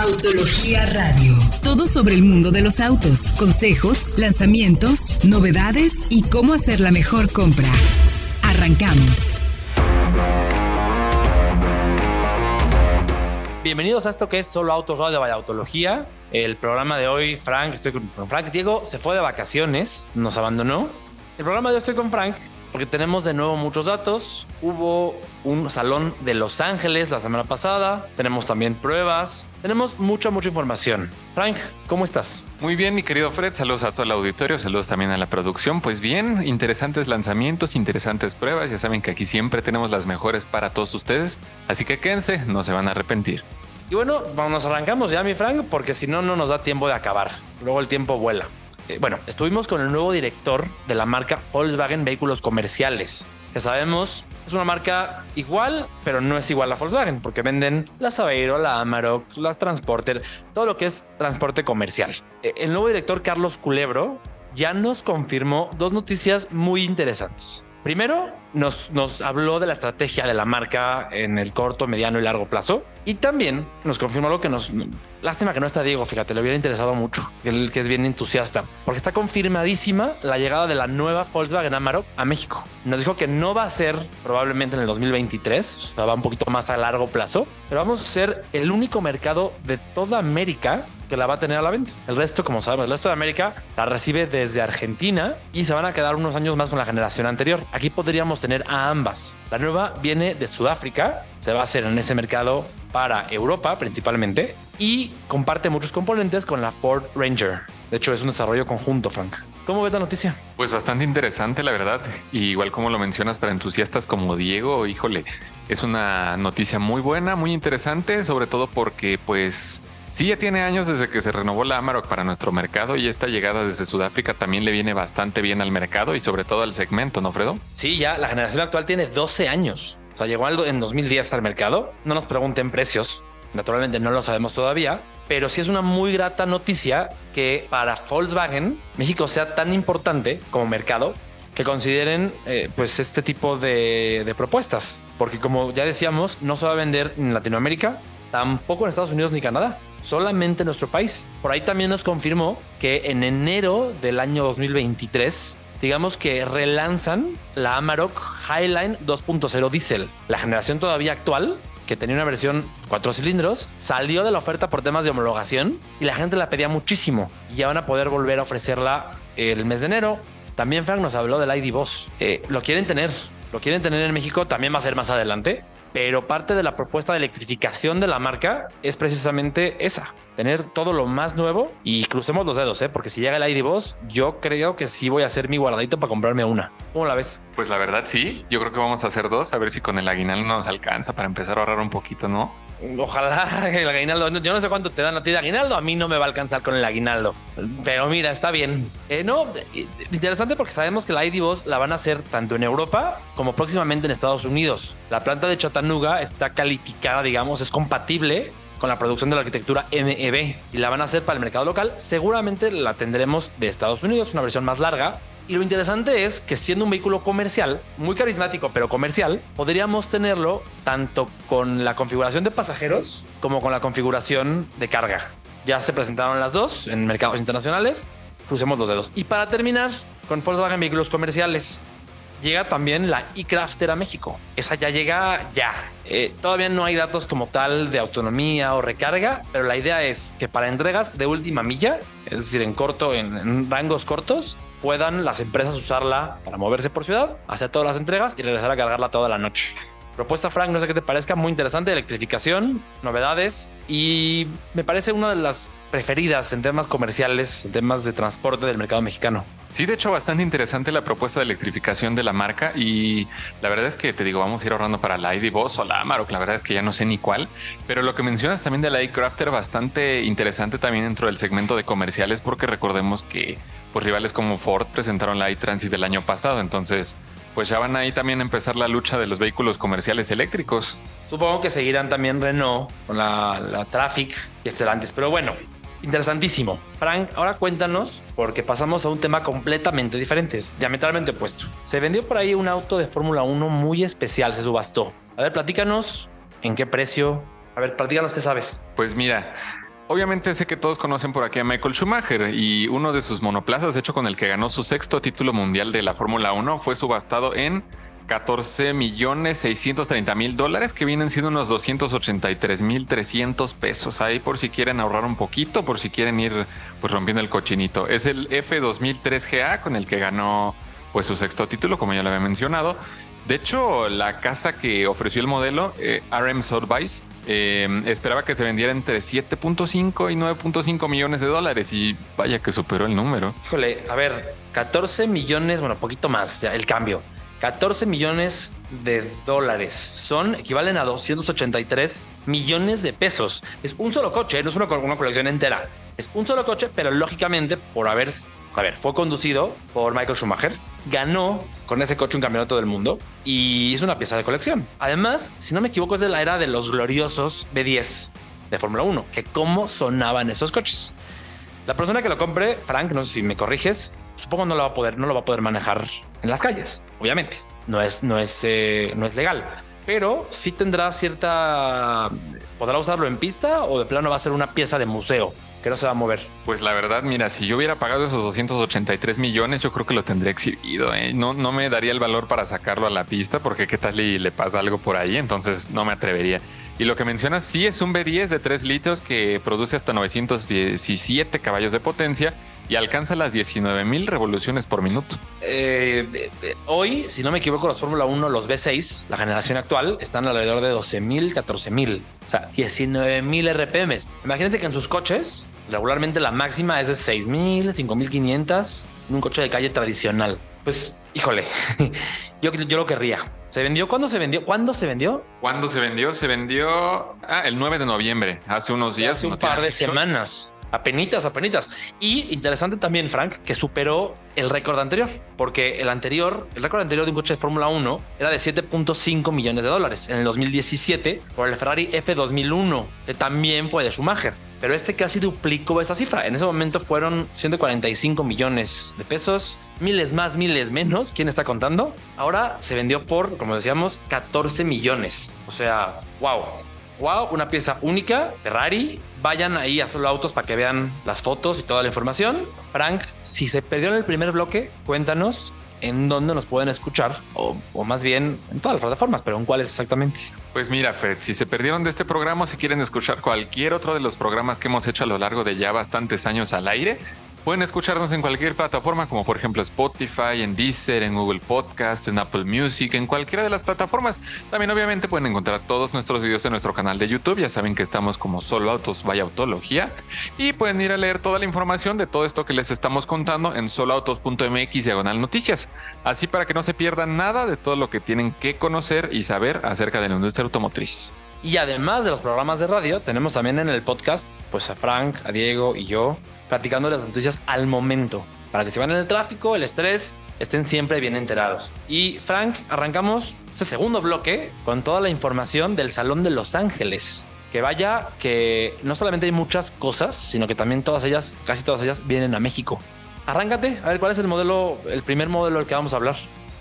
Autología Radio. Todo sobre el mundo de los autos, consejos, lanzamientos, novedades y cómo hacer la mejor compra. Arrancamos. Bienvenidos a esto que es Solo Autos Radio Vaya Autología. El programa de hoy, Frank, estoy con Frank. Diego se fue de vacaciones, nos abandonó. El programa de hoy estoy con Frank porque tenemos de nuevo muchos datos. Hubo un salón de Los Ángeles la semana pasada, tenemos también pruebas, tenemos mucha, mucha información. Frank, ¿cómo estás? Muy bien, mi querido Fred, saludos a todo el auditorio, saludos también a la producción. Pues bien, interesantes lanzamientos, interesantes pruebas, ya saben que aquí siempre tenemos las mejores para todos ustedes, así que quédense, no se van a arrepentir. Y bueno, nos arrancamos ya, mi Frank, porque si no, no nos da tiempo de acabar. Luego el tiempo vuela. Eh, bueno, estuvimos con el nuevo director de la marca Volkswagen Vehículos Comerciales, que sabemos es una marca igual, pero no es igual a Volkswagen, porque venden la Sabeiro, la Amarok, la Transporter, todo lo que es transporte comercial. Eh, el nuevo director Carlos Culebro ya nos confirmó dos noticias muy interesantes. Primero, nos, habló de la estrategia de la marca en el corto, mediano y largo plazo. Y también nos confirmó lo que nos... Lástima que no está Diego, fíjate, le hubiera interesado mucho, él que es bien entusiasta, porque está confirmadísima la llegada de la nueva Volkswagen Amarok a México. Nos dijo que no va a ser probablemente en el 2023, o sea, va un poquito más a largo plazo, pero vamos a ser el único mercado de toda América que la va a tener a la venta. El resto, como sabemos, el resto de América la recibe desde Argentina y se van a quedar unos años más con la generación anterior. Aquí podríamos tener a ambas. La nueva viene de Sudáfrica, se va a hacer en ese mercado para Europa principalmente y comparte muchos componentes con la Ford Ranger. De hecho, es un desarrollo conjunto, Frank. ¿Cómo ves la noticia? Pues bastante interesante, la verdad. Y igual como lo mencionas para entusiastas como Diego, híjole, es una noticia muy buena, muy interesante, sobre todo porque pues Sí, ya tiene años desde que se renovó la Amarok para nuestro mercado y esta llegada desde Sudáfrica también le viene bastante bien al mercado y sobre todo al segmento, ¿no, Fredo? Sí, ya la generación actual tiene 12 años. O sea, llegó en 2010 al mercado. No nos pregunten precios. Naturalmente no lo sabemos todavía, pero sí es una muy grata noticia que para Volkswagen México sea tan importante como mercado que consideren eh, pues este tipo de, de propuestas. Porque como ya decíamos, no se va a vender en Latinoamérica, tampoco en Estados Unidos ni Canadá solamente en nuestro país. Por ahí también nos confirmó que en enero del año 2023 digamos que relanzan la Amarok Highline 2.0 Diesel, la generación todavía actual que tenía una versión cuatro cilindros, salió de la oferta por temas de homologación y la gente la pedía muchísimo. Y ya van a poder volver a ofrecerla el mes de enero. También Frank nos habló del ID Boss. Eh, lo quieren tener, lo quieren tener en México, también va a ser más adelante pero parte de la propuesta de electrificación de la marca es precisamente esa, tener todo lo más nuevo y crucemos los dedos, ¿eh? porque si llega el ID Boss, yo creo que sí voy a hacer mi guardadito para comprarme una. ¿Cómo la ves? Pues la verdad sí, yo creo que vamos a hacer dos, a ver si con el aguinaldo nos alcanza para empezar a ahorrar un poquito, ¿no? Ojalá el aguinaldo, yo no sé cuánto te dan a ti de aguinaldo, a mí no me va a alcanzar con el aguinaldo, pero mira, está bien. Eh, no, interesante porque sabemos que la ID Boss la van a hacer tanto en Europa como próximamente en Estados Unidos. La planta de Chattanooga está calificada, digamos, es compatible con la producción de la arquitectura MEB y la van a hacer para el mercado local. Seguramente la tendremos de Estados Unidos, una versión más larga. Y lo interesante es que siendo un vehículo comercial, muy carismático pero comercial, podríamos tenerlo tanto con la configuración de pasajeros como con la configuración de carga. Ya se presentaron las dos en mercados internacionales. Crucemos los dedos. Y para terminar, con Volkswagen Vehículos Comerciales llega también la e-Crafter a México. Esa ya llega ya. Eh, todavía no hay datos como tal de autonomía o recarga, pero la idea es que para entregas de última milla, es decir, en corto, en, rangos cortos, puedan las empresas usarla para moverse por ciudad, hacer todas las entregas y regresar a cargarla toda la noche. Propuesta, Frank, no sé qué te parezca, muy interesante, electrificación, novedades y me parece una de las preferidas en temas comerciales, en temas de transporte del mercado mexicano. Sí, de hecho, bastante interesante la propuesta de electrificación de la marca y la verdad es que te digo, vamos a ir ahorrando para la ID Boss o la Amarok, la verdad es que ya no sé ni cuál, pero lo que mencionas también de la iCrafter bastante interesante también dentro del segmento de comerciales porque recordemos que pues rivales como Ford presentaron la iTransit del año pasado, entonces pues ya van ahí también a empezar la lucha de los vehículos comerciales eléctricos. Supongo que seguirán también Renault con la, la Traffic y Estelantes, pero bueno, Interesantísimo. Frank, ahora cuéntanos, porque pasamos a un tema completamente diferente, diametralmente opuesto. Se vendió por ahí un auto de Fórmula 1 muy especial, se subastó. A ver, platícanos en qué precio. A ver, platícanos qué sabes. Pues mira, Obviamente sé que todos conocen por aquí a Michael Schumacher y uno de sus monoplazas, de hecho con el que ganó su sexto título mundial de la Fórmula 1, fue subastado en 14 millones 630 mil dólares, que vienen siendo unos 283 mil 300 pesos. Ahí por si quieren ahorrar un poquito, por si quieren ir pues rompiendo el cochinito. Es el F2003GA con el que ganó pues su sexto título, como ya lo había mencionado. De hecho, la casa que ofreció el modelo, eh, RM Sotheby's, eh, esperaba que se vendiera entre 7.5 y 9.5 millones de dólares y vaya que superó el número. Híjole, a ver, 14 millones, bueno, poquito más, el cambio. 14 millones de dólares son equivalen a 283 millones de pesos. Es un solo coche, no es una colección entera. Es un solo coche, pero lógicamente por haber, a ver, fue conducido por Michael Schumacher, ganó con ese coche un campeonato del mundo y es una pieza de colección. Además, si no me equivoco, es de la era de los gloriosos B10 de Fórmula 1, que cómo sonaban esos coches. La persona que lo compre, Frank, no sé si me corriges, supongo no lo va a poder, no lo va a poder manejar en las calles. Obviamente, no es, no es, eh, no es legal, pero sí tendrá cierta. Podrá usarlo en pista o de plano va a ser una pieza de museo que no se va a mover. Pues la verdad, mira, si yo hubiera pagado esos 283 millones, yo creo que lo tendría exhibido. ¿eh? No, no me daría el valor para sacarlo a la pista porque qué tal y le pasa algo por ahí, entonces no me atrevería. Y lo que mencionas, sí es un B10 de 3 litros que produce hasta 917 caballos de potencia y alcanza las 19 mil revoluciones por minuto. Eh, hoy, si no me equivoco, los Fórmula 1, los B6, la generación actual, están alrededor de 12 mil, 14 mil, o sea, 19 mil RPMs. Imagínense que en sus coches, regularmente la máxima es de 6 mil, 5 mil 500 en un coche de calle tradicional. Pues, híjole, yo, yo lo querría. ¿Se vendió? ¿Cuándo se vendió? ¿Cuándo se vendió? ¿Cuándo se vendió? Se vendió ah, el 9 de noviembre, hace unos días. Hace un par de semanas. Apenitas, apenitas. Y interesante también, Frank, que superó el récord anterior, porque el anterior, el récord anterior de un coche de Fórmula 1 era de 7.5 millones de dólares en el 2017 por el Ferrari F2001, que también fue de Schumacher. Pero este casi duplicó esa cifra. En ese momento fueron 145 millones de pesos, miles más, miles menos. ¿Quién está contando? Ahora se vendió por, como decíamos, 14 millones. O sea, wow wow, una pieza única, Ferrari. Vayan ahí a Solo Autos para que vean las fotos y toda la información. Frank, si se perdió en el primer bloque, cuéntanos en dónde nos pueden escuchar o, o, más bien en todas las plataformas, pero en cuáles exactamente. Pues mira, Fred, si se perdieron de este programa, si quieren escuchar cualquier otro de los programas que hemos hecho a lo largo de ya bastantes años al aire, Pueden escucharnos en cualquier plataforma, como por ejemplo Spotify, en Deezer, en Google Podcast, en Apple Music, en cualquiera de las plataformas. También obviamente pueden encontrar todos nuestros videos en nuestro canal de YouTube. Ya saben que estamos como Solo Autos Vaya Autología. Y pueden ir a leer toda la información de todo esto que les estamos contando en soloautos.mx diagonal noticias. Así para que no se pierdan nada de todo lo que tienen que conocer y saber acerca de la industria automotriz. Y además de los programas de radio, tenemos también en el podcast pues a Frank, a Diego y yo platicando las noticias al momento, para que si van en el tráfico, el estrés, estén siempre bien enterados. Y Frank, arrancamos este segundo bloque con toda la información del Salón de Los Ángeles. Que vaya, que no solamente hay muchas cosas, sino que también todas ellas, casi todas ellas, vienen a México. Arráncate, a ver cuál es el modelo, el primer modelo del que vamos a hablar.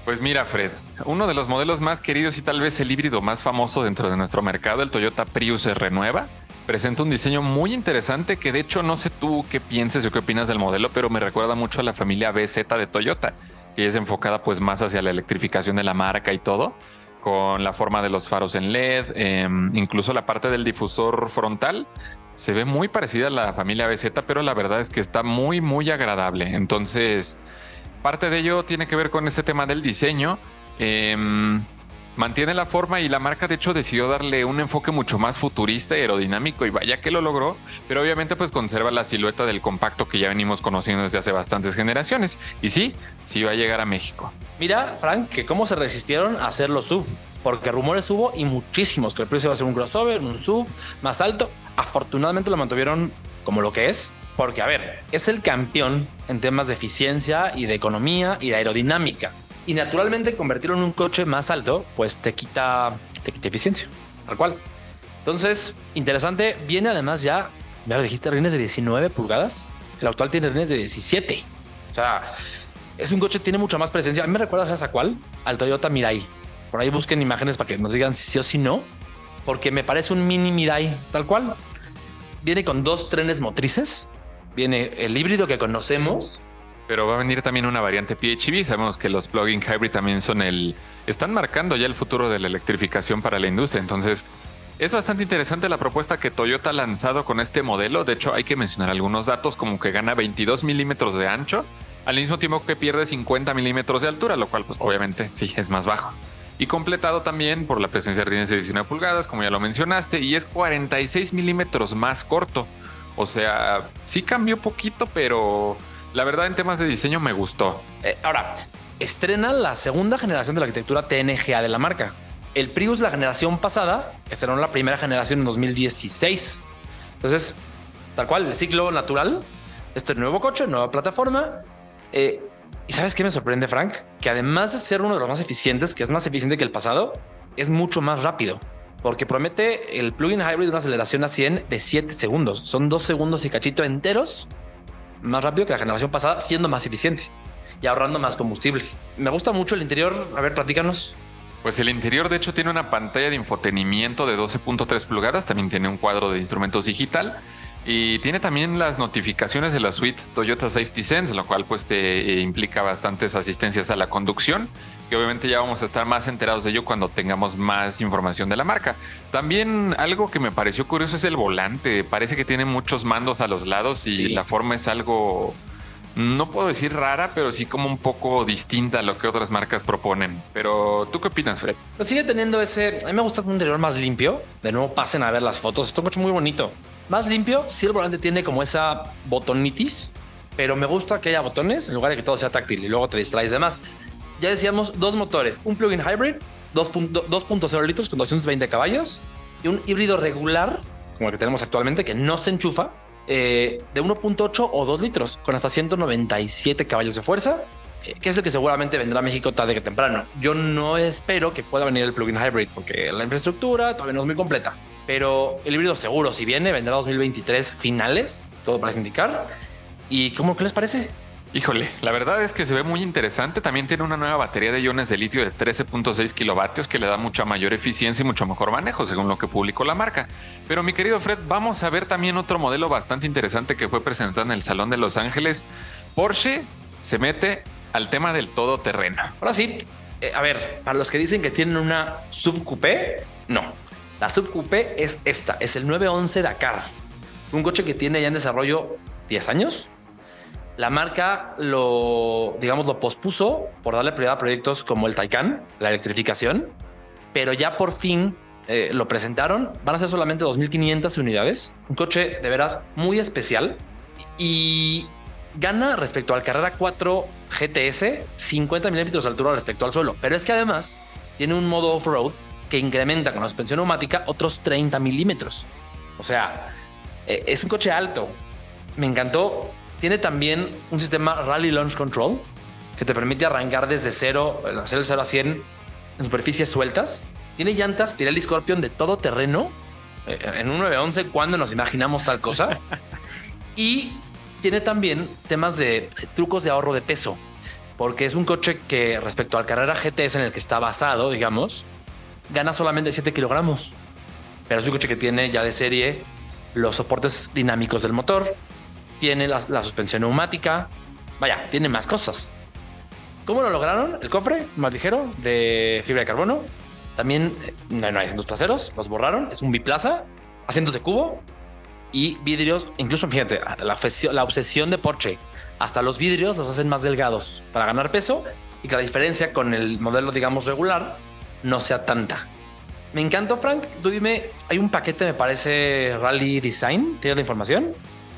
Pues mira, Fred, uno de los modelos más queridos y tal vez el híbrido más famoso dentro de nuestro mercado, el Toyota Prius Renueva, presenta un diseño muy interesante que de hecho no sé tú qué pienses o qué opinas del modelo, pero me recuerda mucho a la familia BZ de Toyota, que es enfocada pues más hacia la electrificación de la marca y todo, con la forma de los faros en LED, em, incluso la parte del difusor frontal se ve muy parecida a la familia BZ, pero la verdad es que está muy, muy agradable. Entonces, parte de ello tiene que ver con este tema del diseño. Em, mantiene la forma y la marca de hecho decidió darle un enfoque mucho más futurista y aerodinámico y vaya que lo logró, pero obviamente pues conserva la silueta del compacto que ya venimos conociendo desde hace bastantes generaciones. Y sí, sí va a llegar a México. Mira, Frank, que cómo se resistieron a hacerlo sub, porque rumores hubo y muchísimos que el precio iba a ser un crossover, un sub más alto. Afortunadamente lo mantuvieron como lo que es, porque a ver, es el campeón en temas de eficiencia y de economía y de aerodinámica. Y naturalmente convertirlo en un coche más alto, pues te quita, te quita eficiencia, tal cual. Entonces, interesante. Viene además ya, ya lo dijiste, rines de 19 pulgadas. El actual tiene rines de 17. O sea, es un coche que tiene mucha más presencia. A mí me recuerda, ¿sabes a cuál? Al Toyota Mirai. Por ahí busquen imágenes para que nos digan si sí o si no. Porque me parece un mini Mirai, tal cual. viene con dos trenes motrices. Viene el híbrido que conocemos. Pero va a venir también una variante PHEV. Sabemos que los plug-in hybrid también son el. Están marcando ya el futuro de la electrificación para la industria. Entonces, es bastante interesante la propuesta que Toyota ha lanzado con este modelo. De hecho, hay que mencionar algunos datos, como que gana 22 milímetros de ancho, al mismo tiempo que pierde 50 milímetros de altura, lo cual, pues obviamente, sí, es más bajo y completado también por la presencia de rines de 19 pulgadas, como ya lo mencionaste, y es 46 milímetros más corto. O sea, sí cambió poquito, pero la verdad en temas de diseño me gustó. Eh, ahora, estrena la segunda generación de la arquitectura TNGA de la marca. El Prius, la generación pasada, estrenó la primera generación en 2016. Entonces, tal cual, el ciclo natural, este nuevo coche, nueva plataforma. Eh, ¿Y sabes qué me sorprende, Frank? Que además de ser uno de los más eficientes, que es más eficiente que el pasado, es mucho más rápido. Porque promete el plugin hybrid una aceleración a 100 de 7 segundos. Son 2 segundos y cachito enteros más rápido que la generación pasada, siendo más eficiente y ahorrando más combustible. Me gusta mucho el interior. A ver, platícanos. Pues el interior, de hecho, tiene una pantalla de infotenimiento de 12.3 pulgadas. También tiene un cuadro de instrumentos digital y tiene también las notificaciones de la suite Toyota Safety Sense, lo cual pues te eh, implica bastantes asistencias a la conducción, que obviamente ya vamos a estar más enterados de ello cuando tengamos más información de la marca. También algo que me pareció curioso es el volante. Parece que tiene muchos mandos a los lados y la forma es algo no puedo decir rara, pero sí como un poco distinta a lo que otras marcas proponen. Pero tú qué opinas, Fred? Pues sigue teniendo ese. A mí me gusta un interior más limpio. De nuevo, pasen a ver las fotos. Es un coche muy bonito. Más limpio. Sí, el volante tiene como esa botonitis, pero me gusta que haya botones en lugar de que todo sea táctil y luego te distraes de más. Ya decíamos dos motores: un plug-in hybrid, 2.0 litros con 220 caballos y un híbrido regular, como el que tenemos actualmente, que no se enchufa eh, de 1.8 o 2 litros con hasta 197 caballos de fuerza, eh, que es el que seguramente vendrá a México tarde que temprano. Yo no espero que pueda venir el plug-in hybrid porque la infraestructura todavía no es muy completa, pero el híbrido seguro, si viene, vendrá 2023 finales, todo parece indicar. ¿Y cómo qué les parece? Híjole, la verdad es que se ve muy interesante. También tiene una nueva batería de iones de litio de 13.6 kilovatios que le da mucha mayor eficiencia y mucho mejor manejo, según lo que publicó la marca. Pero mi querido Fred, vamos a ver también otro modelo bastante interesante que fue presentado en el Salón de Los Ángeles. Porsche se mete al tema del todoterreno. Ahora sí, eh, a ver, para los que dicen que tienen una subcoupé, no. La subcoupé es esta, es el 911 Dakar. Un coche que tiene ya en desarrollo 10 años la marca lo, digamos, lo pospuso por darle prioridad a proyectos como el Taycan, la electrificación, pero ya por fin eh, lo presentaron. Van a ser solamente 2.500 unidades. Un coche de veras muy especial y gana respecto al Carrera 4 GTS 50 milímetros de altura respecto al suelo. Pero es que además tiene un modo off-road que incrementa con la suspensión neumática otros 30 milímetros. O sea, eh, es un coche alto. Me encantó tiene también un sistema Rally Launch Control que te permite arrancar desde cero, hacer el 0 a 100 en superficies sueltas. Tiene llantas Pirelli Scorpion de todo terreno. Eh, en un 911, cuando nos imaginamos tal cosa? y tiene también temas de trucos de ahorro de peso, porque es un coche que respecto al Carrera GTS en el que está basado, digamos, gana solamente 7 kilogramos. Pero es un coche que tiene ya de serie los soportes dinámicos del motor, tiene la, suspensión neumática, vaya, tiene más cosas. ¿Cómo lo lograron? El cofre más ligero de fibra de carbono. También eh, no, hay asientos traseros, los borraron. Es un biplaza, asientos de cubo y vidrios. Incluso, fíjate, la, la obsesión de Porsche. Hasta los vidrios los hacen más delgados para ganar peso y que la diferencia con el modelo, digamos, regular no sea tanta. Me encantó, Frank. Tú dime, hay un paquete, me parece, Rally Design. ¿Tienes la información?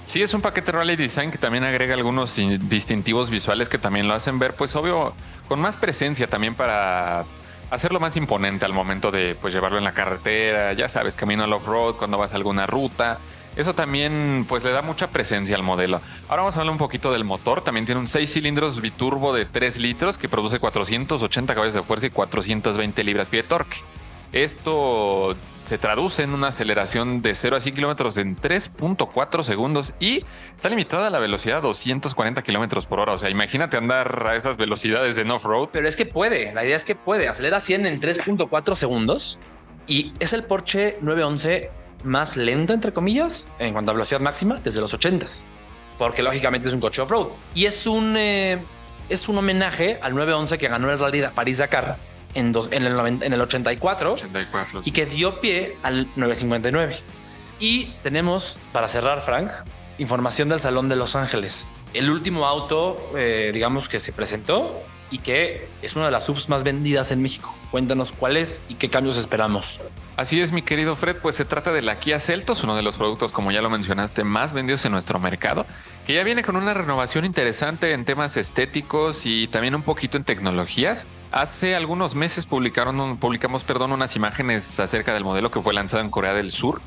Sí, es un paquete Rally Design que también agrega algunos distintivos visuales que también lo hacen ver, pues obvio, con más presencia también para hacerlo más imponente al momento de pues llevarlo en la carretera, ya sabes, camino al off-road, cuando vas a alguna ruta. Eso también pues le da mucha presencia al modelo. Ahora vamos a hablar un poquito del motor. También tiene un 6 cilindros biturbo de 3 litros que produce 480 caballos de fuerza y 420 libras-pie de torque. Esto se traduce en una aceleración de 0 a 100 kilómetros en 3.4 segundos y está limitada a la velocidad a 240 kilómetros por hora. O sea, imagínate andar a esas velocidades en off-road. Pero es que puede, la idea es que puede, acelera 100 en 3.4 segundos y es el Porsche 911 más lento, entre comillas, en cuanto a velocidad máxima, desde los 80s. Porque lógicamente es un coche off-road. Y es un, eh, es un homenaje al 911 que ganó el Rally París-Dakar en, en, el en el 84, 84 y que dio pie al 959. Y tenemos, para cerrar, Frank, información del Salón de Los Ángeles. El último auto, eh, digamos, que se presentó y que es una de las subs más vendidas en México. Cuéntanos cuál es y qué cambios esperamos. Así es, mi querido Fred, pues se trata de la Kia Celtos, uno de los productos, como ya lo mencionaste, más vendidos en nuestro mercado, que ya viene con una renovación interesante en temas estéticos y también un poquito en tecnologías. Hace algunos meses publicaron, publicamos perdón, unas imágenes acerca del modelo que fue lanzado en Corea del Sur.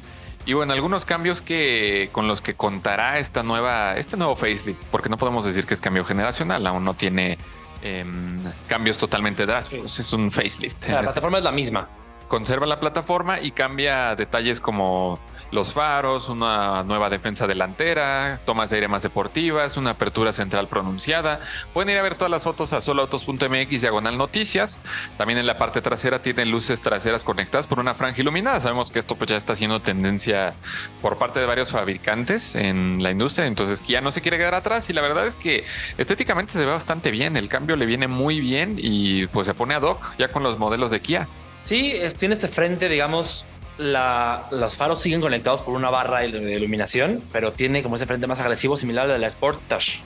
Y bueno, algunos cambios que con los que contará esta nueva, este nuevo facelift, porque no podemos decir que es cambio generacional, aún no tiene Em, cambios totalmente drásticos. Es un facelift. La plataforma es la misma conserva la plataforma y cambia detalles como los faros, una nueva defensa delantera, tomas de aire más deportivas, una apertura central pronunciada. Pueden ir a ver todas las fotos a soloautos.mx diagonal noticias. También en la parte trasera tienen luces traseras conectadas por una franja iluminada. Sabemos que esto pues ya está siendo tendencia por parte de varios fabricantes en la industria, entonces ya no se quiere quedar atrás y la verdad es que estéticamente se ve bastante bien, el cambio le viene muy bien y pues se pone ad hoc ya con los modelos de Kia. Sí, tiene este frente, digamos, los faros siguen conectados por una barra de iluminación, pero tiene como ese frente más agresivo, similar al de la Sportage.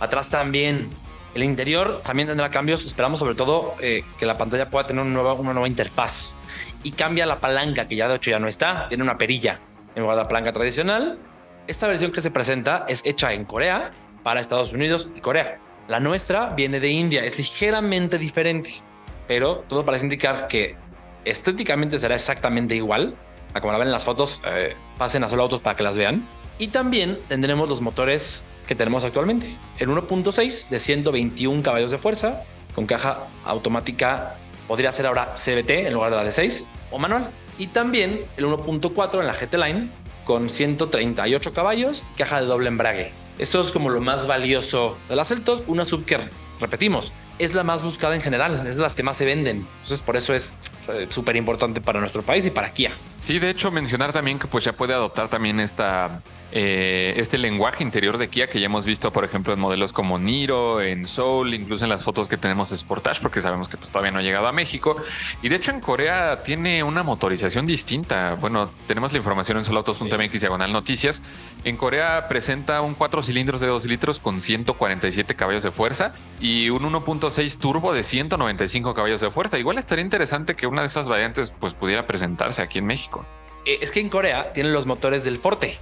Atrás también. El interior también tendrá cambios. Esperamos sobre todo eh, que la pantalla pueda tener una nueva, una nueva interfaz. Y cambia la palanca, que ya de hecho ya no está. Tiene una perilla en lugar de la palanca tradicional. Esta versión que se presenta es hecha en Corea para Estados Unidos y Corea. La nuestra viene de India, es ligeramente diferente, pero todo parece indicar que estéticamente será exactamente igual a como la ven en las fotos. Eh, pasen a solo autos para que las vean. Y también tendremos los motores que tenemos actualmente. El 1.6 de 121 caballos de fuerza con caja automática podría ser ahora CBT en lugar de la de 6 o manual. Y también el 1.4 en la GT Line con 138 caballos, caja de doble embrague. Eso es como lo más valioso de las Celtos, una sub repetimos, es la más buscada en general, es las que más se venden. Entonces, por eso es eh, súper importante para nuestro país y para Kia. Sí, de hecho, mencionar también que pues ya puede adoptar también esta eh, este lenguaje interior de Kia que ya hemos visto, por ejemplo, en modelos como Niro, en Soul, incluso en las fotos que tenemos de Sportage, porque sabemos que pues, todavía no ha llegado a México. Y de hecho en Corea tiene una motorización distinta. Bueno, tenemos la información en solautos.mx diagonal noticias. En Corea presenta un 4 cilindros de 2 litros con 147 caballos de fuerza y un 1.6 turbo de 195 caballos de fuerza. Igual estaría interesante que una de esas variantes pues pudiera presentarse aquí en México. Eh, es que en Corea tienen los motores del Forte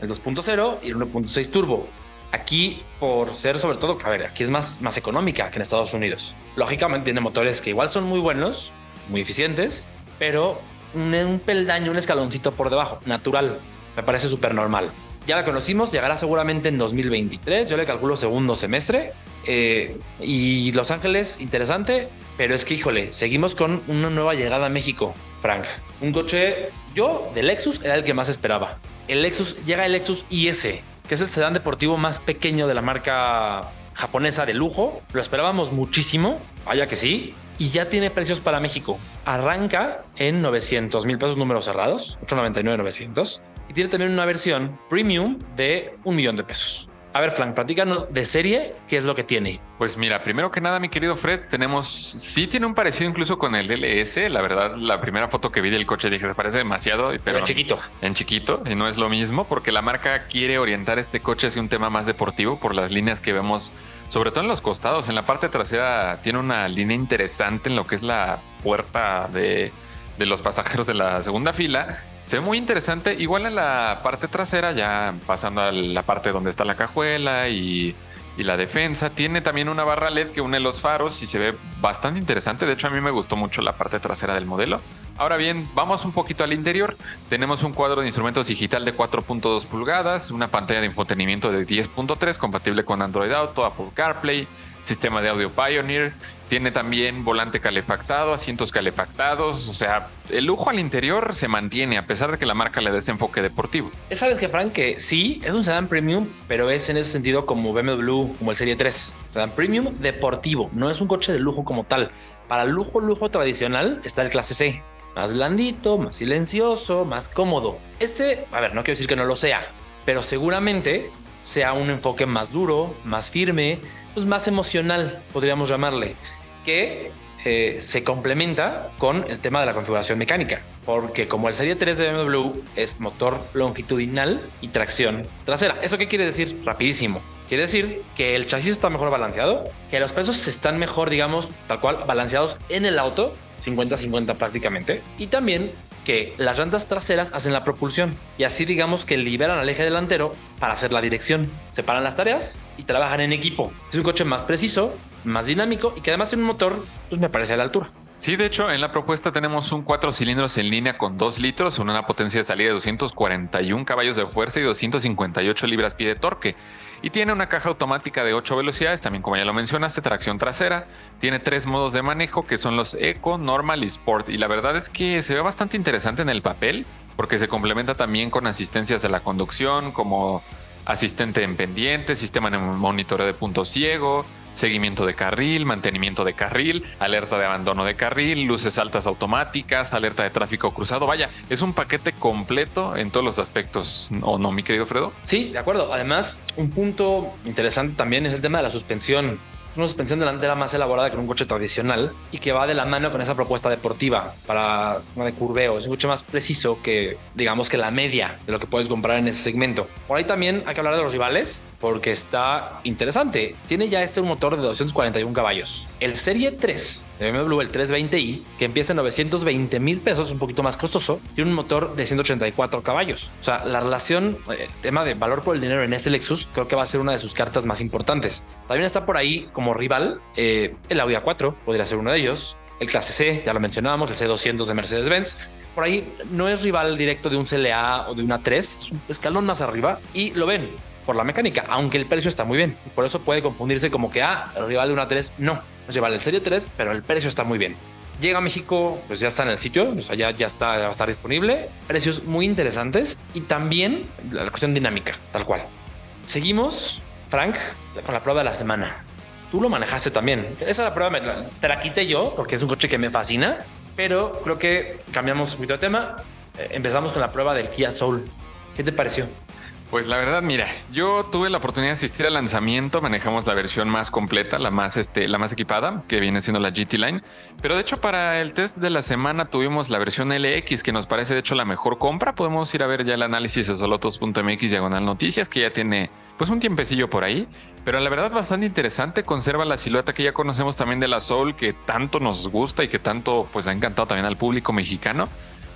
el 2.0 y el 1.6 turbo. Aquí, por ser sobre todo, a ver, aquí es más, más económica que en Estados Unidos. Lógicamente tiene motores que igual son muy buenos, muy eficientes, pero un, peldaño, un escaloncito por debajo, natural. Me parece súper normal. Ya la conocimos, llegará seguramente en 2023, yo le calculo segundo semestre. Eh, y Los Ángeles, interesante, pero es que, híjole, seguimos con una nueva llegada a México, Frank. Un coche, yo de Lexus era el que más esperaba el Lexus llega el Lexus IS, que es el sedán deportivo más pequeño de la marca japonesa de lujo. Lo esperábamos muchísimo, vaya que sí, y ya tiene precios para México. Arranca en 900 mil pesos números cerrados, 899 900, y tiene también una versión premium de un millón de pesos. A ver, Frank, platícanos de serie, ¿qué es lo que tiene? Pues mira, primero que nada, mi querido Fred, tenemos, sí tiene un parecido incluso con el LS. La verdad, la primera foto que vi del coche dije, se parece demasiado, pero en chiquito. En chiquito, y no es lo mismo, porque la marca quiere orientar este coche hacia un tema más deportivo por las líneas que vemos, sobre todo en los costados. En la parte trasera tiene una línea interesante en lo que es la puerta de, de los pasajeros de la segunda fila se ve muy interesante. Igual en la parte trasera, ya pasando a la parte donde está la cajuela y, la defensa. Tiene también una barra LED que une los faros y se ve bastante interesante. De hecho, a mí me gustó mucho la parte trasera del modelo. Ahora bien, vamos un poquito al interior. Tenemos un cuadro de instrumentos digital de 4.2 pulgadas, una pantalla de infotenimiento de 10.3 compatible con Android Auto, Apple CarPlay, sistema de audio Pioneer, tiene también volante calefactado, asientos calefactados, o sea, el lujo al interior se mantiene a pesar de que la marca le dé ese enfoque deportivo. Sabes que Frank, que sí, es un sedán premium, pero es en ese sentido como BMW, como el Serie 3. Sedán premium deportivo, no es un coche de lujo como tal. Para lujo, lujo tradicional está el clase C. más blandito, más silencioso, más cómodo. Este, a ver, no quiero decir que no lo sea, pero seguramente sea un enfoque más duro, más firme, pues más emocional, podríamos llamarle, que eh, se complementa con el tema de la configuración mecánica, porque como el Serie 3 de BMW es motor longitudinal y tracción trasera. ¿Eso qué quiere decir? Rapidísimo. Quiere decir que el chasis está mejor balanceado, que los pesos están mejor, digamos, tal cual, balanceados en el auto, 50-50 prácticamente, y también que las llantas traseras hacen la propulsión y así digamos que liberan al eje delantero para hacer la dirección. Separan las tareas y trabajan en equipo. Es un coche más preciso, más dinámico y que además tiene un motor, pues me parece a la altura. Sí, de hecho, en la propuesta tenemos un cuatro cilindros en línea con 2 litros, una potencia de salida de 241 caballos de fuerza y 258 libras-pie de torque. Y tiene una caja automática de 8 velocidades, también como ya lo mencionaste, tracción trasera. Tiene tres modos de manejo que son los Eco, Normal y Sport. Y la verdad es que se ve bastante interesante en el papel porque se complementa también con asistencias de la conducción como asistente en pendiente, sistema de monitoreo de punto ciego, seguimiento de carril, mantenimiento de carril, alerta de abandono de carril, luces altas automáticas, alerta de tráfico cruzado. Vaya, es un paquete completo en todos los aspectos, ¿o no, mi querido Fredo? Sí, de acuerdo. Además, un punto interesante también es el tema de la suspensión una suspensión delantera más elaborada que un coche tradicional y que va de la mano con esa propuesta deportiva para una de curveo. Es mucho más preciso que, digamos, que la media de lo que puedes comprar en ese segmento. Por ahí también hay que hablar de los rivales porque está interesante. Tiene ya este un motor de 241 caballos. El Serie 3 de BMW, el 320i, que empieza en 920 mil pesos, un poquito más costoso, tiene un motor de 184 caballos. O sea, la relación, el eh, tema de valor por el dinero en este Lexus, creo que va a ser una de sus cartas más importantes. También está por ahí como rival eh, el Audi A4, podría ser uno de ellos. El clase C, ya lo mencionábamos, el C200 de Mercedes-Benz. Por ahí no es rival directo de un CLA o de una 3, es un escalón más arriba y lo ven por la mecánica, aunque el precio está muy bien. Por eso puede confundirse como que, ah, el rival de una 3, no, es rival del Serie 3, pero el precio está muy bien. Llega a México, pues ya está en el sitio, o ya, ya está, va a estar disponible. Precios muy interesantes y también la cuestión dinámica, tal cual. Seguimos, Frank, con la prueba de la semana. Tú lo manejaste también. Esa la prueba me, te la quité yo porque es un coche que me fascina, pero creo que cambiamos un poquito de tema. Eh, empezamos con la prueba del Kia Soul. ¿Qué te pareció? Pues la verdad, mira, yo tuve la oportunidad de asistir al lanzamiento, manejamos la versión más completa, la más, este, la más equipada, que viene siendo la GT Line, pero de hecho para el test de la semana tuvimos la versión LX, que nos parece de hecho la mejor compra, podemos ir a ver ya el análisis de solotos.mx diagonal noticias, que ya tiene pues un tiempecillo por ahí, pero la verdad bastante interesante, conserva la silueta que ya conocemos también de la Soul, que tanto nos gusta y que tanto pues ha encantado también al público mexicano.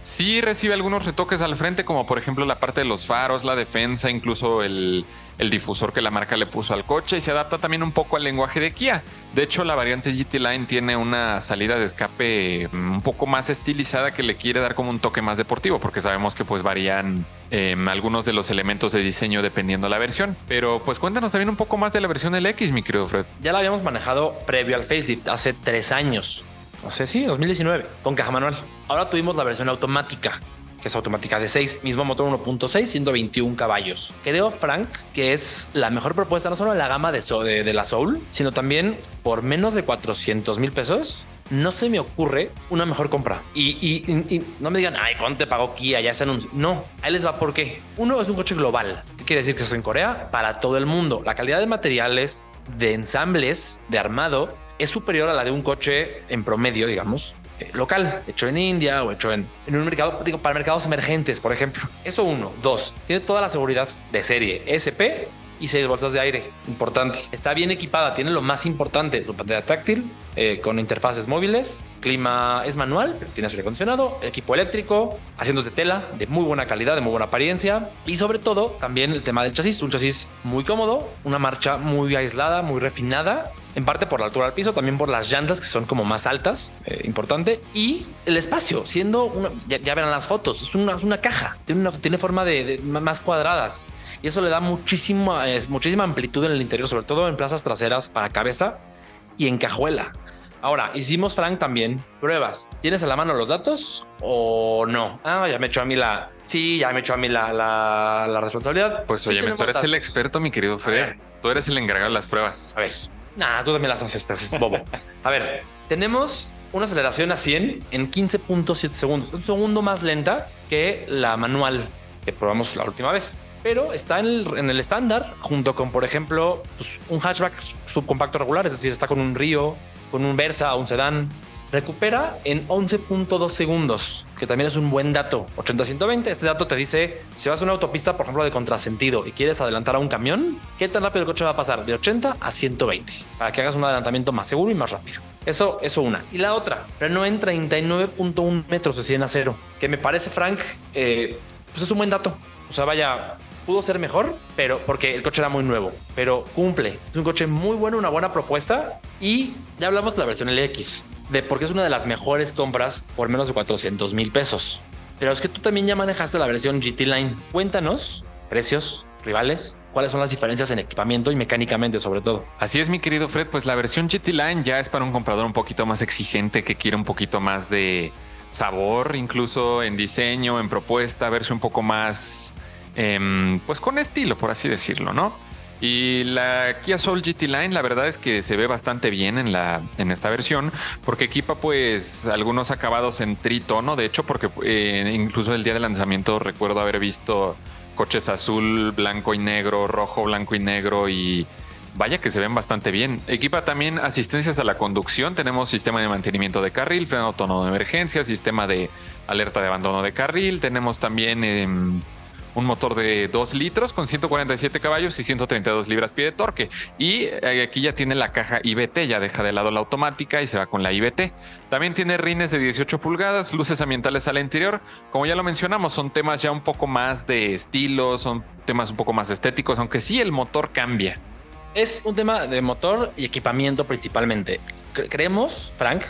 Sí recibe algunos retoques al frente, como por ejemplo la parte de los faros, la defensa, incluso el, difusor que la marca le puso al coche y se adapta también un poco al lenguaje de Kia. De hecho, la variante GT Line tiene una salida de escape mm, un poco más estilizada que le quiere dar como un toque más deportivo, porque sabemos que pues varían em, algunos de los elementos de diseño dependiendo de la versión. Pero pues cuéntanos también un poco más de la versión LX, mi querido Fred. Ya la habíamos manejado previo al facelift hace tres años no sé, sí, 2019, con caja manual. Ahora tuvimos la versión automática, que es automática de 6, mismo motor 1.6, 121 caballos. Creo, Frank, que es la mejor propuesta, no solo en la gama de, de, la Soul, sino también por menos de 400 mil pesos. No se me ocurre una mejor compra. Y, no me digan, ay, ¿cuánto te pagó Kia? Ya se anunció. No, ahí les va por qué. Uno es un coche global. ¿Qué quiere decir que es en Corea? Para todo el mundo. La calidad de materiales, de ensambles, de armado, es superior a la de un coche en promedio, digamos, eh, local, hecho en India o hecho en, en un mercado, digo, para mercados emergentes, por ejemplo. Eso uno. Dos, tiene toda la seguridad de serie SP y seis bolsas de aire. Importante. Está bien equipada, tiene lo más importante, su pantalla táctil eh, con interfaces móviles, clima es manual, tiene aire acondicionado, equipo eléctrico, asientos de tela de muy buena calidad, de muy buena apariencia y sobre todo también el tema del chasis, un chasis muy cómodo, una marcha muy aislada, muy refinada en parte por la altura del piso, también por las llantas que son como más altas, eh, importante, y el espacio, siendo una, ya, verán las fotos, es una, una caja, tiene, una, tiene forma de, más cuadradas y eso le da muchísima, es, muchísima amplitud en el interior, sobre todo en plazas traseras para cabeza y en cajuela. Ahora, hicimos, Frank, también pruebas. ¿Tienes a la mano los datos o no? Ah, ya me echó a mí la... Sí, ya me echó a mí la, la, responsabilidad. Pues oye, tú eres el experto, mi querido Fred. Tú eres el encargado de las pruebas. A ver. Nah, tú también las haces, estás bobo. A ver, tenemos una aceleración a 100 en 15.7 segundos. Es un segundo más lenta que la manual que probamos la última vez. Pero está en el, estándar, junto con, por ejemplo, pues, un hatchback subcompacto regular, es decir, está con un Río, con un Versa un sedán. Recupera en 11.2 segundos, que también es un buen dato. 80-120, este dato te dice, si vas a una autopista, por ejemplo, de contrasentido y quieres adelantar a un camión, ¿qué tan rápido el coche va a pasar? De 80 a 120, para que hagas un adelantamiento más seguro y más rápido. Eso, eso una. Y la otra, frenó en 39.1 metros de 100 a 0, que me parece, Frank, eh, pues es un buen dato. O sea, vaya, pudo ser mejor, pero porque el coche era muy nuevo, pero cumple. Es un coche muy bueno, una buena propuesta. Y ya hablamos de la versión LX, de porque es una de las mejores compras por menos de 400 mil pesos. Pero es que tú también ya manejaste la versión GT Line. Cuéntanos precios, rivales, cuáles son las diferencias en equipamiento y mecánicamente sobre todo. Así es, mi querido Fred, pues la versión GT Line ya es para un comprador un poquito más exigente que quiere un poquito más de sabor, incluso en diseño, en propuesta, verse un poco más, em, pues con estilo, por así decirlo, ¿no? Y la Kia Soul GT Line, la verdad es que se ve bastante bien en, la, en esta versión, porque equipa pues algunos acabados en tritono, de hecho, porque eh, incluso el día de lanzamiento recuerdo haber visto coches azul, blanco y negro, rojo, blanco y negro y vaya que se ven bastante bien. Equipa también asistencias a la conducción. Tenemos sistema de mantenimiento de carril, freno autónomo de emergencia, sistema de alerta de abandono de carril. Tenemos también em, un motor de 2 litros con 147 caballos y 132 libras pie de torque. Y eh, aquí ya tiene la caja IBT, ya deja de lado la automática y se va con la IBT. También tiene rines de 18 pulgadas, luces ambientales al interior. Como ya lo mencionamos, son temas ya un poco más de estilo, son temas un poco más estéticos, aunque sí el motor cambia. Es un tema de motor y equipamiento principalmente. creemos, Frank,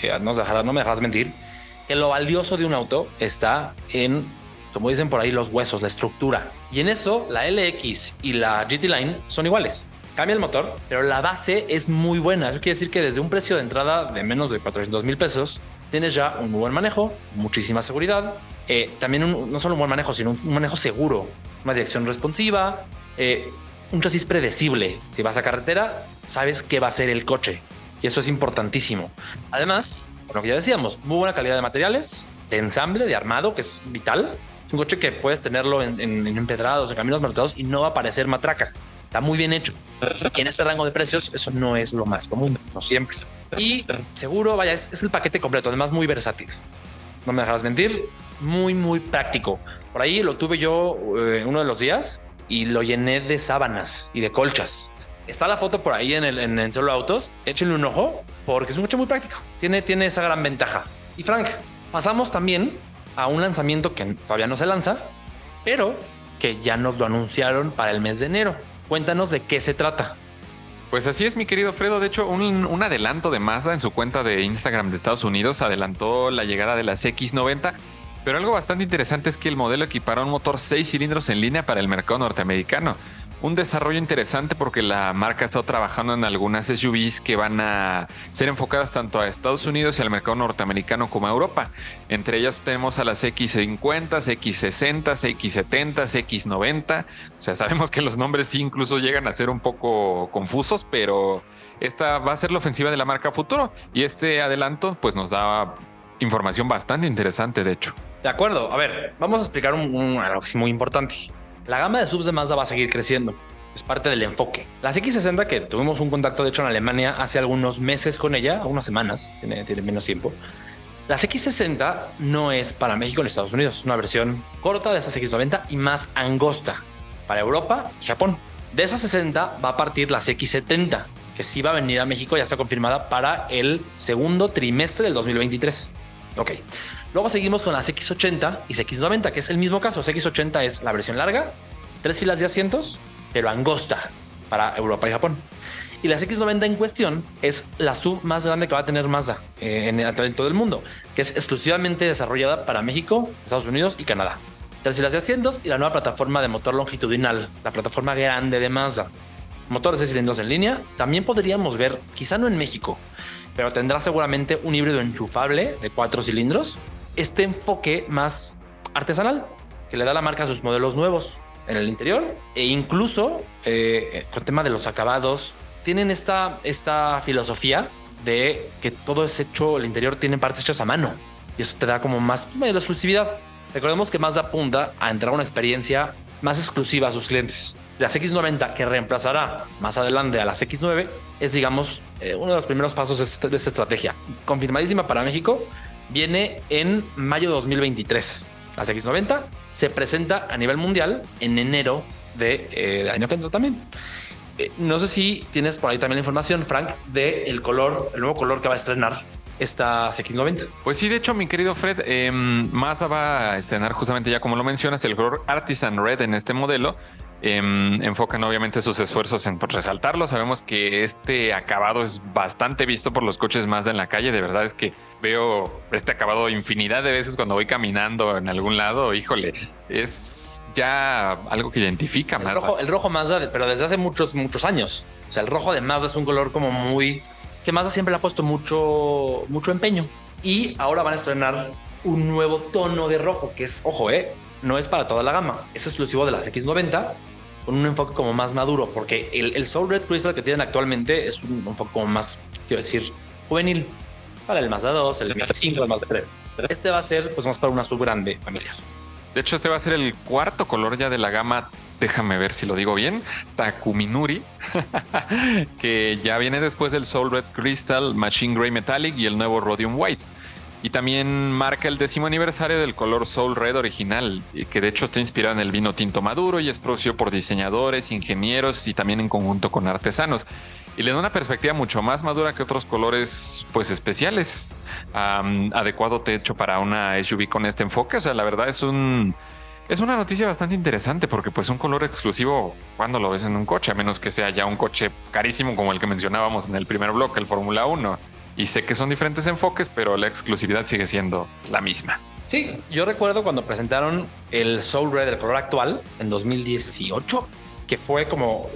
eh, no, no me dejarás mentir, que lo valioso de un auto está en, como dicen por ahí, los huesos, la estructura. Y en eso, la LX y la GT Line son iguales. Cambia el motor, pero la base es muy buena. Eso quiere decir que desde un precio de entrada de menos de 400 mil pesos, tienes ya un muy buen manejo, muchísima seguridad, eh, también no solo un buen manejo, sino un manejo seguro, una dirección responsiva, eh, un chasis predecible. Si vas a carretera, sabes qué va a ser el coche. Y eso es importantísimo. Además, lo que ya decíamos, muy buena calidad de materiales, de ensamble, de armado, que es vital. Es un coche que puedes tenerlo en, empedrados, en caminos marcados y no va a parecer matraca. Está muy bien hecho. Y en este rango de precios, eso no es lo más común, no siempre. Y seguro, vaya, es, el paquete completo, además muy versátil. No me dejarás mentir, muy, muy práctico. Por ahí lo tuve yo eh, uno de los días y lo llené de sábanas y de colchas. Está la foto por ahí en el en, Solo Autos. Échenle un ojo porque es un coche muy práctico. Tiene, tiene esa gran ventaja. Y Frank, pasamos también a un lanzamiento que todavía no se lanza, pero que ya nos lo anunciaron para el mes de enero. Cuéntanos de qué se trata. Pues así es, mi querido Fredo. De hecho, un, adelanto de Mazda en su cuenta de Instagram de Estados Unidos adelantó la llegada de las X90 pero algo bastante interesante es que el modelo equipará un motor 6 cilindros en línea para el mercado norteamericano. Un desarrollo interesante porque la marca ha estado trabajando en algunas SUVs que van a ser enfocadas tanto a Estados Unidos y al mercado norteamericano como a Europa. Entre ellas tenemos a las X50, X60, X70, X90. O sea, sabemos que los nombres sí incluso llegan a ser un poco confusos, pero esta va a ser la ofensiva de la marca futuro. Y este adelanto pues nos da información bastante interesante, de hecho. De acuerdo. A ver, vamos a explicar un, algo que es muy importante. La gama de subs de Mazda va a seguir creciendo. Es parte del enfoque. Las X60, que tuvimos un contacto de hecho en Alemania hace algunos meses con ella, unas semanas, tiene, tiene menos tiempo. Las X60 no es para México ni Estados Unidos, es una versión corta de esas X90 y más angosta para Europa y Japón. De esas 60 va a partir las X70, que sí va a venir a México, ya está confirmada para el segundo trimestre del 2023. Ok. Luego seguimos con las X80 y X90, que es el mismo caso. X80 es la versión larga, tres filas de asientos, pero angosta para Europa y Japón. Y las X90 en cuestión es la sub más grande que va a tener Mazda eh, en, todo el mundo, que es exclusivamente desarrollada para México, Estados Unidos y Canadá. Tres filas de asientos y la nueva plataforma de motor longitudinal, la plataforma grande de Mazda. Motores de cilindros en línea. También podríamos ver, quizá no en México, pero tendrá seguramente un híbrido enchufable de cuatro cilindros este enfoque más artesanal que le da la marca a sus modelos nuevos en el interior e incluso eh, con tema de los acabados tienen esta, esta filosofía de que todo es hecho, el interior tiene partes hechas a mano y eso te da como más mayor exclusividad. Recordemos que Mazda apunta a entrar a una experiencia más exclusiva a sus clientes. Las X90 que reemplazará más adelante a las X9 es, digamos, eh, uno de los primeros pasos de esta estrategia. Confirmadísima para México, viene en mayo de 2023. Las X90 se presenta a nivel mundial en enero de, eh, de año que entra también. Eh, no sé si tienes por ahí también la información, Frank, de el color, el nuevo color que va a estrenar esta X90. Pues sí, de hecho, mi querido Fred, eh, Mazda va a estrenar justamente ya como lo mencionas, el color Artisan Red en este modelo. Eh, enfocan obviamente sus esfuerzos en resaltarlo. Sabemos que este acabado es bastante visto por los coches más en la calle. De verdad es que veo este acabado infinidad de veces cuando voy caminando en algún lado. Híjole, es ya algo que identifica El más. rojo, el rojo Mazda, pero desde hace muchos, muchos años. O sea, el rojo de Mazda es un color como muy... que Mazda siempre le ha puesto mucho, mucho empeño. Y ahora van a estrenar un nuevo tono de rojo, que es, ojo, eh, no es para toda la gama. Es exclusivo de las X90 con un enfoque como más maduro, porque el, Soul Red Crystal que tienen actualmente es un enfoque como más, quiero decir, juvenil. Para el Mazda 2, el Mazda 5, el Mazda 3. Este va a ser pues más para una sub grande familiar. De hecho, este va a ser el cuarto color ya de la gama. Déjame ver si lo digo bien. Takuminuri, que ya viene después del Soul Red Crystal, Machine Gray Metallic y el nuevo Rhodium White. Y también marca el décimo aniversario del color Soul Red original, y que de hecho está inspirado en el vino tinto maduro y es producido por diseñadores, ingenieros y también en conjunto con artesanos. Y le da una perspectiva mucho más madura que otros colores pues especiales, um, adecuado de hecho para una SUV con este enfoque. O sea, la verdad es un... Es una noticia bastante interesante porque pues un color exclusivo cuando lo ves en un coche, a menos que sea ya un coche carísimo como el que mencionábamos en el primer bloque, el Fórmula 1. Y sé que son diferentes enfoques, pero la exclusividad sigue siendo la misma. Sí, yo recuerdo cuando presentaron el Soul Red, el color actual, en 2018, que fue como,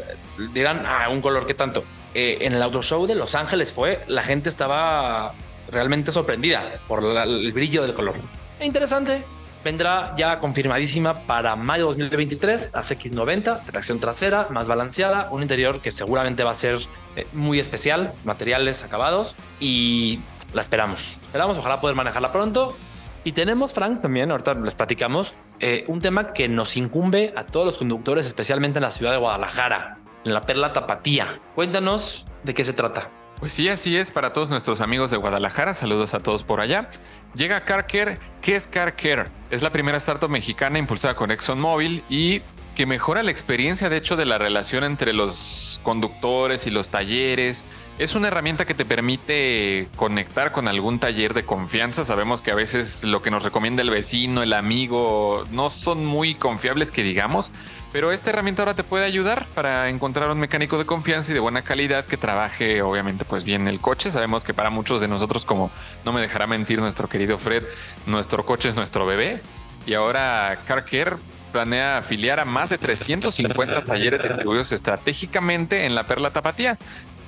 dirán, ah, un color que tanto. Eh, en el Auto Show de Los Ángeles fue, la gente estaba realmente sorprendida por la- el brillo del color. Interesante. Vendrá ya confirmadísima para mayo 2023, a X90, tracción trasera, más balanceada, un interior que seguramente va a ser eh, muy especial, materiales acabados y la esperamos. Esperamos, ojalá poder manejarla pronto. Y tenemos, Frank, también, ahorita les platicamos, eh, un tema que nos incumbe a todos los conductores, especialmente en la ciudad de Guadalajara, en la Perla Tapatía. Cuéntanos de qué se trata. Pues sí, así es para todos nuestros amigos de Guadalajara. Saludos a todos por allá. Llega CarCare. ¿Qué es CarCare? Es la primera startup mexicana impulsada con ExxonMobil y que mejora la experiencia, de hecho, de la relación entre los conductores y los talleres. Es una herramienta que te permite conectar con algún taller de confianza. Sabemos que a veces lo que nos recomienda el vecino, el amigo, no son muy confiables que digamos, pero esta herramienta ahora te puede ayudar para encontrar un mecánico de confianza y de buena calidad que trabaje obviamente pues bien el coche. Sabemos que para muchos de nosotros, como no me dejará mentir nuestro querido Fred, nuestro coche es nuestro bebé. Y ahora CarCare planea afiliar a más de 350 talleres distribuidos estratégicamente en la Perla Tapatía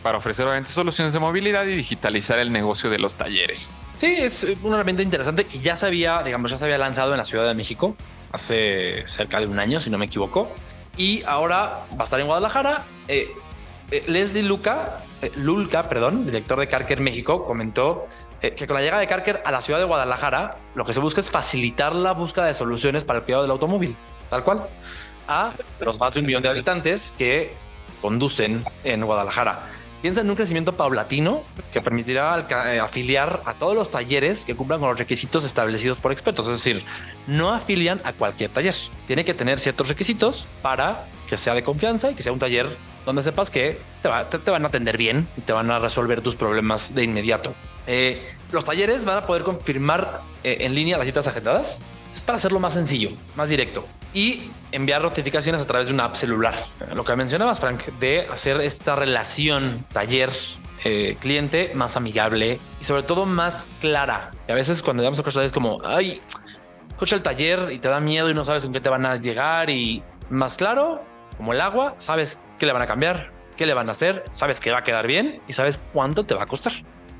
para ofrecer obviamente soluciones de movilidad y digitalizar el negocio de los talleres. Sí, es una herramienta interesante que ya se había, digamos, ya se había lanzado en la Ciudad de México hace cerca de un año, si no me equivoco. Y ahora va a estar en Guadalajara. Eh, eh, Leslie Luca, eh, Lulca, perdón, director de Carker México, comentó eh, que con la llegada de Carker a la ciudad de Guadalajara, lo que se busca es facilitar la búsqueda de soluciones para el cuidado del automóvil, tal cual, a los más de un millón de habitantes que conducen en Guadalajara. Piensa en un crecimiento paulatino que permitirá eh, afiliar a todos los talleres que cumplan con los requisitos establecidos por expertos. Es decir, no afilian a cualquier taller. Tiene que tener ciertos requisitos para que sea de confianza y que sea un taller donde sepas que te, va- te- te van a atender bien y te van a resolver tus problemas de inmediato. Eh, los talleres van a poder confirmar eh, en línea las citas agendadas. Es para hacerlo más sencillo, más directo y enviar notificaciones a través de una app celular. Lo que mencionabas, Frank, de hacer esta relación taller eh, cliente más amigable y sobre todo más clara. Y a veces cuando llegamos a cosas es como, ay, escucha el taller y te da miedo y no sabes con qué te van a llegar y más claro, como el agua, sabes qué le van a cambiar, qué le van a hacer, sabes que va a quedar bien y sabes cuánto te va a costar.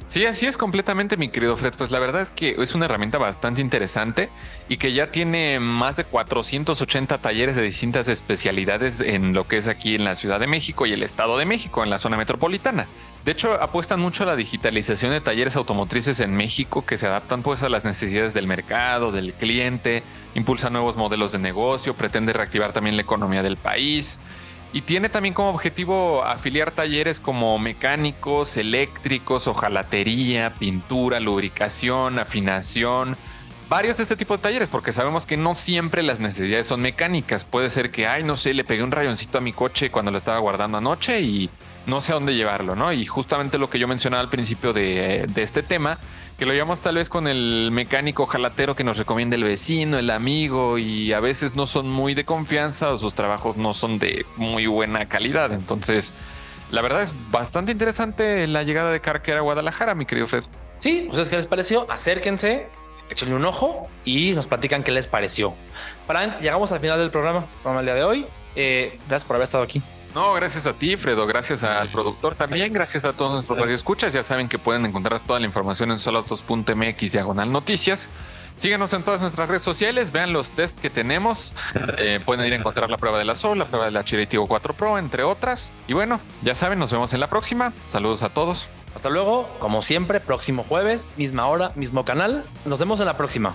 Sí, así es completamente, mi querido Fred. Pues la verdad es que es una herramienta bastante interesante y que ya tiene más de 480 talleres de distintas especialidades en lo que es aquí en la Ciudad de México y el Estado de México, en la zona metropolitana. De hecho, apuestan mucho a la digitalización de talleres automotrices en México que se adaptan pues a las necesidades del mercado, del cliente, impulsa nuevos modelos de negocio, pretende reactivar también la economía del país. Y tiene también como objetivo afiliar talleres como mecánicos, eléctricos, hojalatería, pintura, lubricación, afinación, varios de este tipo de talleres, porque sabemos que no siempre las necesidades son mecánicas. Puede ser que, ay, no sé, le pegué un rayoncito a mi coche cuando lo estaba guardando anoche y no sé a dónde llevarlo, ¿no? Y justamente lo que yo mencionaba al principio de, este tema, que lo llevamos tal vez con el mecánico jalatero que nos recomienda el vecino, el amigo, y a veces no son muy de confianza o sus trabajos no son de muy buena calidad. Entonces, la verdad es bastante interesante la llegada de Carquera a Guadalajara, mi querido Fred. Sí, ¿ustedes qué les pareció? Acérquense, échenle un ojo y nos platican qué les pareció. Frank, llegamos al final del programa, programa del día de hoy. Eh, gracias por haber estado aquí. No, gracias a ti, Fredo. Gracias al productor también. Gracias a todos nuestros radioescuchas. Ya saben que pueden encontrar toda la información en solautos.mx diagonal noticias. Síganos en todas nuestras redes sociales, vean los test que tenemos. Eh, pueden ir a encontrar la prueba de la Sol, la prueba de la Chiritigo 4 Pro, entre otras. Y bueno, ya saben, nos vemos en la próxima. Saludos a todos. Hasta luego, como siempre, próximo jueves, misma hora, mismo canal. Nos vemos en la próxima.